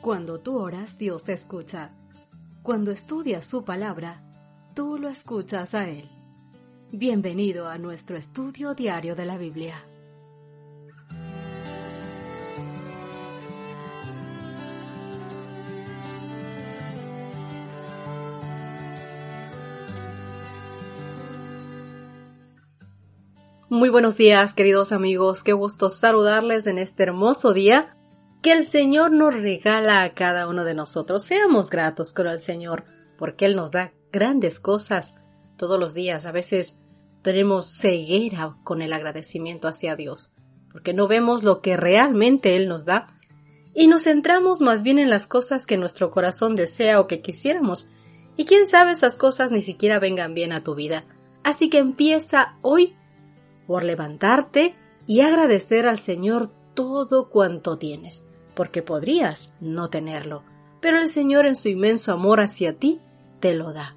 Cuando tú oras, Dios te escucha. Cuando estudias su palabra, tú lo escuchas a Él. Bienvenido a nuestro estudio diario de la Biblia. Muy buenos días, queridos amigos. Qué gusto saludarles en este hermoso día que el Señor nos regala a cada uno de nosotros. Seamos gratos con el Señor, porque Él nos da grandes cosas todos los días. A veces tenemos ceguera con el agradecimiento hacia Dios, porque no vemos lo que realmente Él nos da y nos centramos más bien en las cosas que nuestro corazón desea o que quisiéramos. Y quién sabe esas cosas ni siquiera vengan bien a tu vida. Así que empieza hoy por levantarte y agradecer al Señor todo cuanto tienes porque podrías no tenerlo, pero el Señor en su inmenso amor hacia ti te lo da.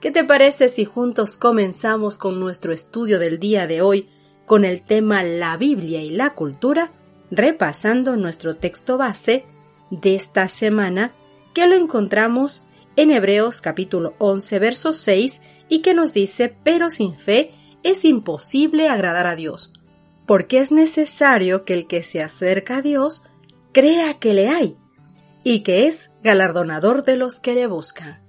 ¿Qué te parece si juntos comenzamos con nuestro estudio del día de hoy con el tema La Biblia y la cultura, repasando nuestro texto base de esta semana que lo encontramos en Hebreos capítulo 11 verso 6 y que nos dice, pero sin fe es imposible agradar a Dios, porque es necesario que el que se acerca a Dios crea que le hay y que es galardonador de los que le buscan.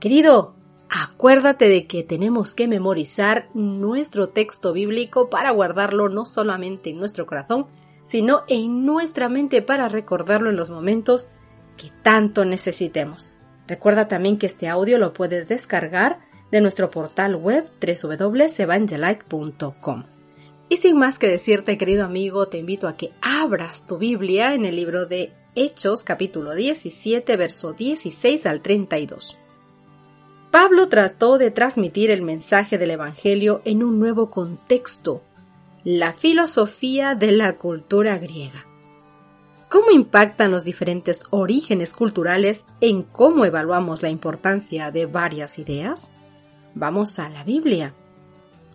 Querido, acuérdate de que tenemos que memorizar nuestro texto bíblico para guardarlo no solamente en nuestro corazón, sino en nuestra mente para recordarlo en los momentos que tanto necesitemos. Recuerda también que este audio lo puedes descargar de nuestro portal web www.evangelike.com. Y sin más que decirte, querido amigo, te invito a que abras tu Biblia en el libro de Hechos, capítulo 17, verso 16 al 32. Pablo trató de transmitir el mensaje del Evangelio en un nuevo contexto, la filosofía de la cultura griega. ¿Cómo impactan los diferentes orígenes culturales en cómo evaluamos la importancia de varias ideas? Vamos a la Biblia.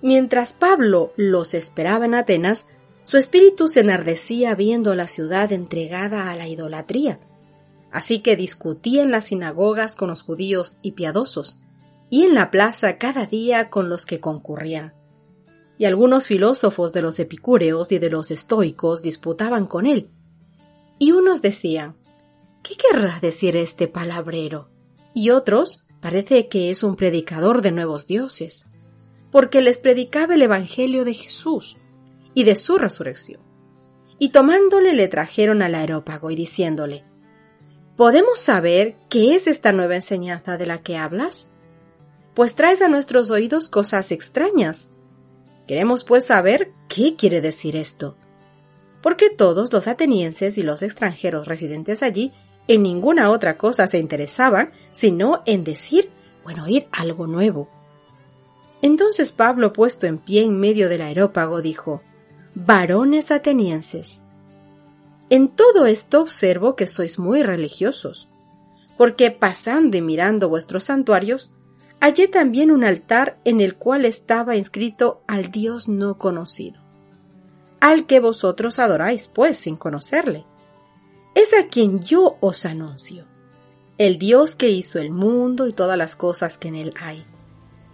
Mientras Pablo los esperaba en Atenas, su espíritu se enardecía viendo la ciudad entregada a la idolatría. Así que discutía en las sinagogas con los judíos y piadosos, y en la plaza cada día con los que concurrían. Y algunos filósofos de los epicúreos y de los estoicos disputaban con él. Y unos decían, ¿qué querrá decir este palabrero? Y otros, parece que es un predicador de nuevos dioses porque les predicaba el Evangelio de Jesús y de su resurrección. Y tomándole le trajeron al aerópago y diciéndole, ¿Podemos saber qué es esta nueva enseñanza de la que hablas? Pues traes a nuestros oídos cosas extrañas. Queremos pues saber qué quiere decir esto. Porque todos los atenienses y los extranjeros residentes allí en ninguna otra cosa se interesaban sino en decir o en oír algo nuevo. Entonces Pablo, puesto en pie en medio del aerópago, dijo, Varones atenienses, en todo esto observo que sois muy religiosos, porque pasando y mirando vuestros santuarios, hallé también un altar en el cual estaba inscrito al Dios no conocido, al que vosotros adoráis, pues, sin conocerle. Es a quien yo os anuncio, el Dios que hizo el mundo y todas las cosas que en él hay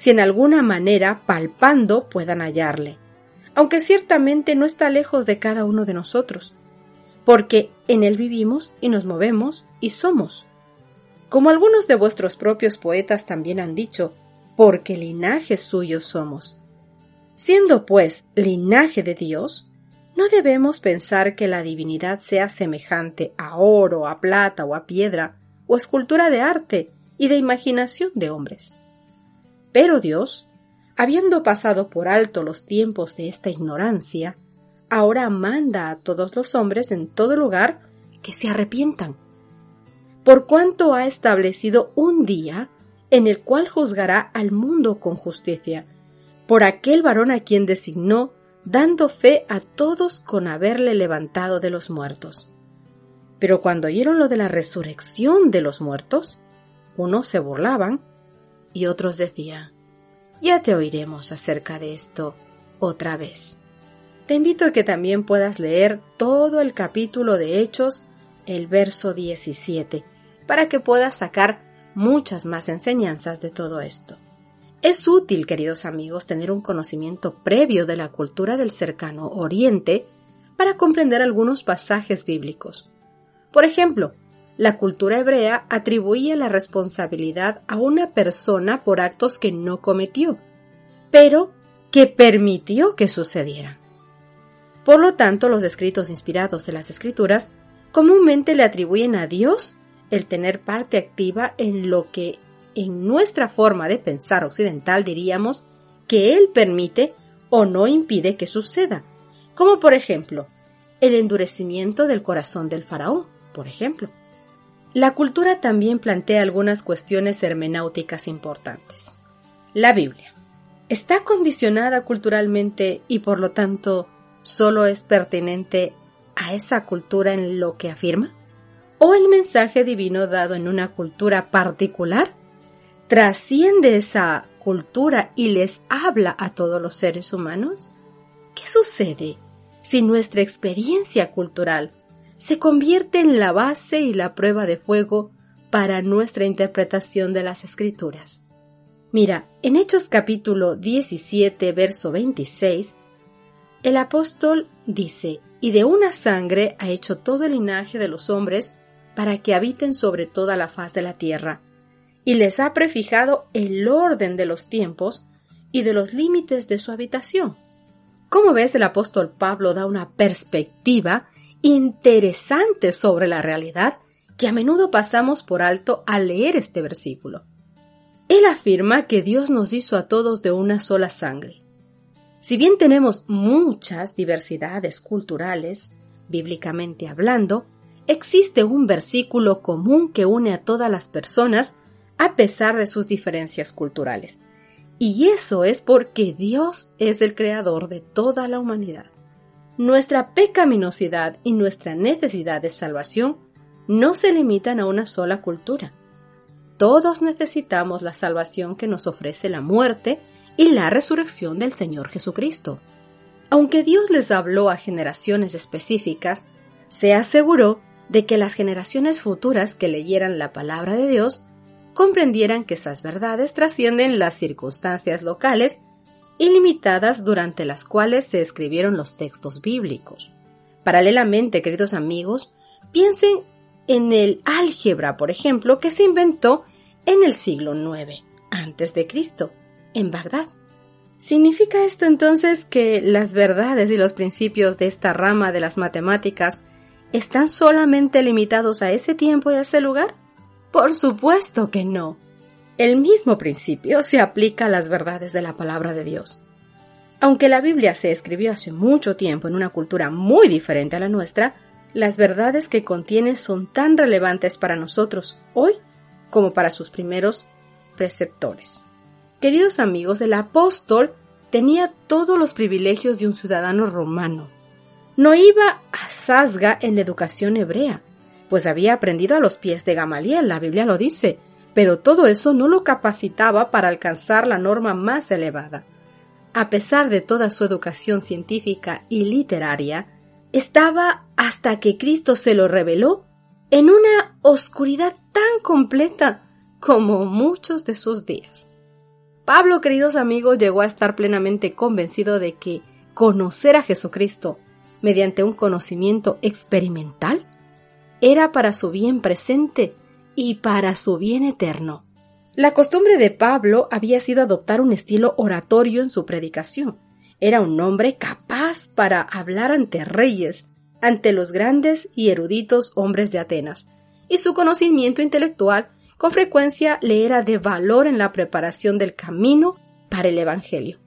si en alguna manera, palpando, puedan hallarle, aunque ciertamente no está lejos de cada uno de nosotros, porque en él vivimos y nos movemos y somos. Como algunos de vuestros propios poetas también han dicho, porque linaje suyo somos. Siendo pues linaje de Dios, no debemos pensar que la divinidad sea semejante a oro, a plata o a piedra, o escultura de arte y de imaginación de hombres. Pero Dios, habiendo pasado por alto los tiempos de esta ignorancia, ahora manda a todos los hombres en todo lugar que se arrepientan por cuanto ha establecido un día en el cual juzgará al mundo con justicia, por aquel varón a quien designó, dando fe a todos con haberle levantado de los muertos. Pero cuando oyeron lo de la resurrección de los muertos, unos se burlaban y otros decían, ya te oiremos acerca de esto otra vez. Te invito a que también puedas leer todo el capítulo de Hechos, el verso 17, para que puedas sacar muchas más enseñanzas de todo esto. Es útil, queridos amigos, tener un conocimiento previo de la cultura del cercano Oriente para comprender algunos pasajes bíblicos. Por ejemplo, la cultura hebrea atribuía la responsabilidad a una persona por actos que no cometió, pero que permitió que sucedieran. Por lo tanto, los escritos inspirados de las escrituras comúnmente le atribuyen a Dios el tener parte activa en lo que en nuestra forma de pensar occidental diríamos que Él permite o no impide que suceda, como por ejemplo el endurecimiento del corazón del faraón, por ejemplo. La cultura también plantea algunas cuestiones hermenáuticas importantes. La Biblia está condicionada culturalmente y por lo tanto solo es pertinente a esa cultura en lo que afirma? ¿O el mensaje divino dado en una cultura particular trasciende esa cultura y les habla a todos los seres humanos? ¿Qué sucede si nuestra experiencia cultural se convierte en la base y la prueba de fuego para nuestra interpretación de las escrituras. Mira, en Hechos capítulo 17, verso 26, el apóstol dice, y de una sangre ha hecho todo el linaje de los hombres para que habiten sobre toda la faz de la tierra, y les ha prefijado el orden de los tiempos y de los límites de su habitación. Como ves, el apóstol Pablo da una perspectiva interesante sobre la realidad que a menudo pasamos por alto al leer este versículo. Él afirma que Dios nos hizo a todos de una sola sangre. Si bien tenemos muchas diversidades culturales, bíblicamente hablando, existe un versículo común que une a todas las personas a pesar de sus diferencias culturales. Y eso es porque Dios es el creador de toda la humanidad. Nuestra pecaminosidad y nuestra necesidad de salvación no se limitan a una sola cultura. Todos necesitamos la salvación que nos ofrece la muerte y la resurrección del Señor Jesucristo. Aunque Dios les habló a generaciones específicas, se aseguró de que las generaciones futuras que leyeran la palabra de Dios comprendieran que esas verdades trascienden las circunstancias locales ilimitadas durante las cuales se escribieron los textos bíblicos. Paralelamente, queridos amigos, piensen en el álgebra, por ejemplo, que se inventó en el siglo IX antes de Cristo, en Bagdad. ¿Significa esto entonces que las verdades y los principios de esta rama de las matemáticas están solamente limitados a ese tiempo y a ese lugar? Por supuesto que no. El mismo principio se aplica a las verdades de la palabra de Dios. Aunque la Biblia se escribió hace mucho tiempo en una cultura muy diferente a la nuestra, las verdades que contiene son tan relevantes para nosotros hoy como para sus primeros preceptores. Queridos amigos, el apóstol tenía todos los privilegios de un ciudadano romano. No iba a Zasga en la educación hebrea, pues había aprendido a los pies de Gamaliel, la Biblia lo dice, pero todo eso no lo capacitaba para alcanzar la norma más elevada. A pesar de toda su educación científica y literaria, estaba hasta que Cristo se lo reveló en una oscuridad tan completa como muchos de sus días. Pablo, queridos amigos, llegó a estar plenamente convencido de que conocer a Jesucristo mediante un conocimiento experimental era para su bien presente y para su bien eterno. La costumbre de Pablo había sido adoptar un estilo oratorio en su predicación. Era un hombre capaz para hablar ante reyes, ante los grandes y eruditos hombres de Atenas, y su conocimiento intelectual con frecuencia le era de valor en la preparación del camino para el Evangelio.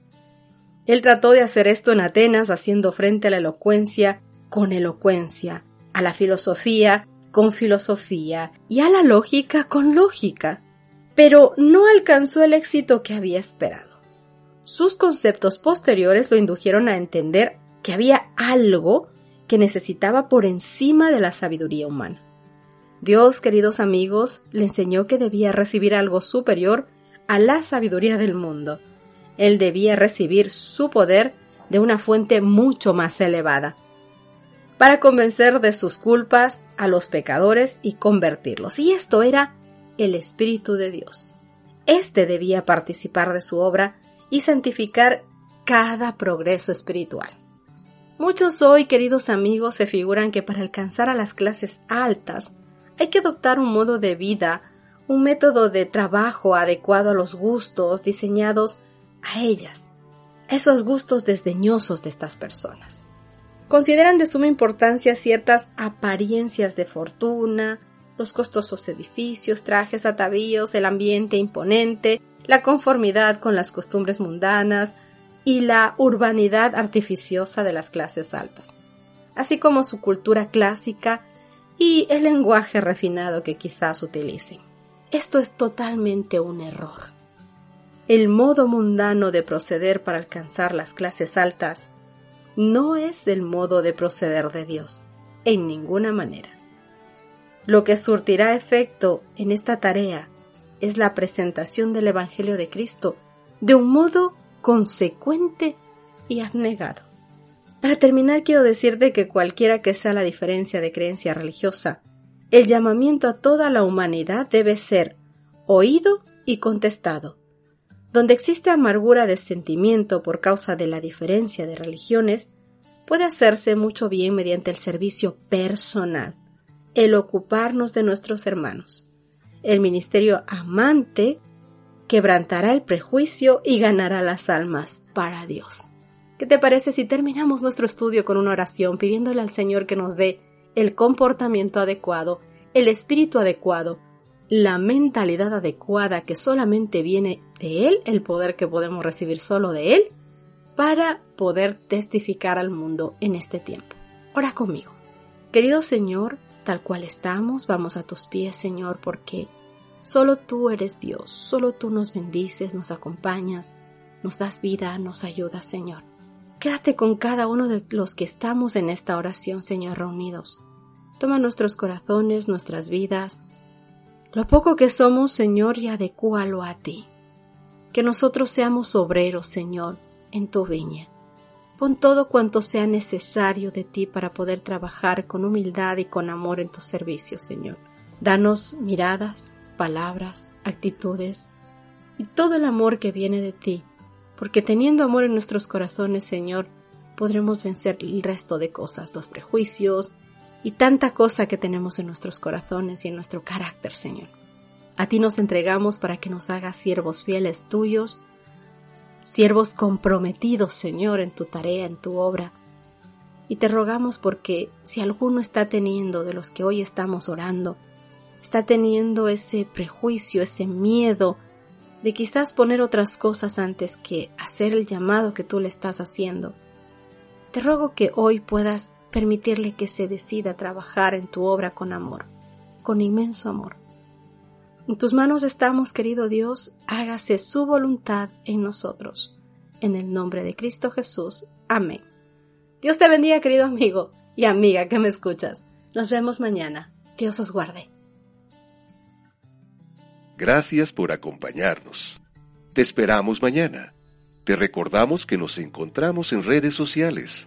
Él trató de hacer esto en Atenas haciendo frente a la elocuencia con elocuencia, a la filosofía con filosofía y a la lógica con lógica, pero no alcanzó el éxito que había esperado. Sus conceptos posteriores lo indujeron a entender que había algo que necesitaba por encima de la sabiduría humana. Dios, queridos amigos, le enseñó que debía recibir algo superior a la sabiduría del mundo. Él debía recibir su poder de una fuente mucho más elevada, para convencer de sus culpas a los pecadores y convertirlos. Y esto era el Espíritu de Dios. Este debía participar de su obra y santificar cada progreso espiritual. Muchos hoy, queridos amigos, se figuran que para alcanzar a las clases altas hay que adoptar un modo de vida, un método de trabajo adecuado a los gustos diseñados a ellas, esos gustos desdeñosos de estas personas. Consideran de suma importancia ciertas apariencias de fortuna, los costosos edificios, trajes, atavíos, el ambiente imponente, la conformidad con las costumbres mundanas y la urbanidad artificiosa de las clases altas, así como su cultura clásica y el lenguaje refinado que quizás utilicen. Esto es totalmente un error. El modo mundano de proceder para alcanzar las clases altas no es el modo de proceder de Dios, en ninguna manera. Lo que surtirá efecto en esta tarea es la presentación del Evangelio de Cristo de un modo consecuente y abnegado. Para terminar, quiero decirte que cualquiera que sea la diferencia de creencia religiosa, el llamamiento a toda la humanidad debe ser oído y contestado. Donde existe amargura de sentimiento por causa de la diferencia de religiones, puede hacerse mucho bien mediante el servicio personal, el ocuparnos de nuestros hermanos. El ministerio amante quebrantará el prejuicio y ganará las almas para Dios. ¿Qué te parece si terminamos nuestro estudio con una oración pidiéndole al Señor que nos dé el comportamiento adecuado, el espíritu adecuado, la mentalidad adecuada que solamente viene de Él, el poder que podemos recibir solo de Él, para poder testificar al mundo en este tiempo? Ora conmigo. Querido Señor, tal cual estamos, vamos a tus pies, Señor, porque solo tú eres Dios, solo tú nos bendices, nos acompañas, nos das vida, nos ayudas, Señor. Quédate con cada uno de los que estamos en esta oración, Señor, reunidos. Toma nuestros corazones, nuestras vidas, lo poco que somos, Señor, y adecúalo a ti. Que nosotros seamos obreros, Señor, en tu viña. Pon todo cuanto sea necesario de ti para poder trabajar con humildad y con amor en tu servicio, Señor. Danos miradas, palabras, actitudes y todo el amor que viene de ti, porque teniendo amor en nuestros corazones, Señor, podremos vencer el resto de cosas, los prejuicios y tanta cosa que tenemos en nuestros corazones y en nuestro carácter, Señor. A ti nos entregamos para que nos hagas siervos fieles tuyos, siervos comprometidos, Señor, en tu tarea, en tu obra. Y te rogamos porque si alguno está teniendo de los que hoy estamos orando, está teniendo ese prejuicio, ese miedo de quizás poner otras cosas antes que hacer el llamado que tú le estás haciendo, te ruego que hoy puedas permitirle que se decida a trabajar en tu obra con amor, con inmenso amor. En tus manos estamos, querido Dios, hágase su voluntad en nosotros. En el nombre de Cristo Jesús. Amén. Dios te bendiga, querido amigo y amiga que me escuchas. Nos vemos mañana. Dios os guarde. Gracias por acompañarnos. Te esperamos mañana. Te recordamos que nos encontramos en redes sociales.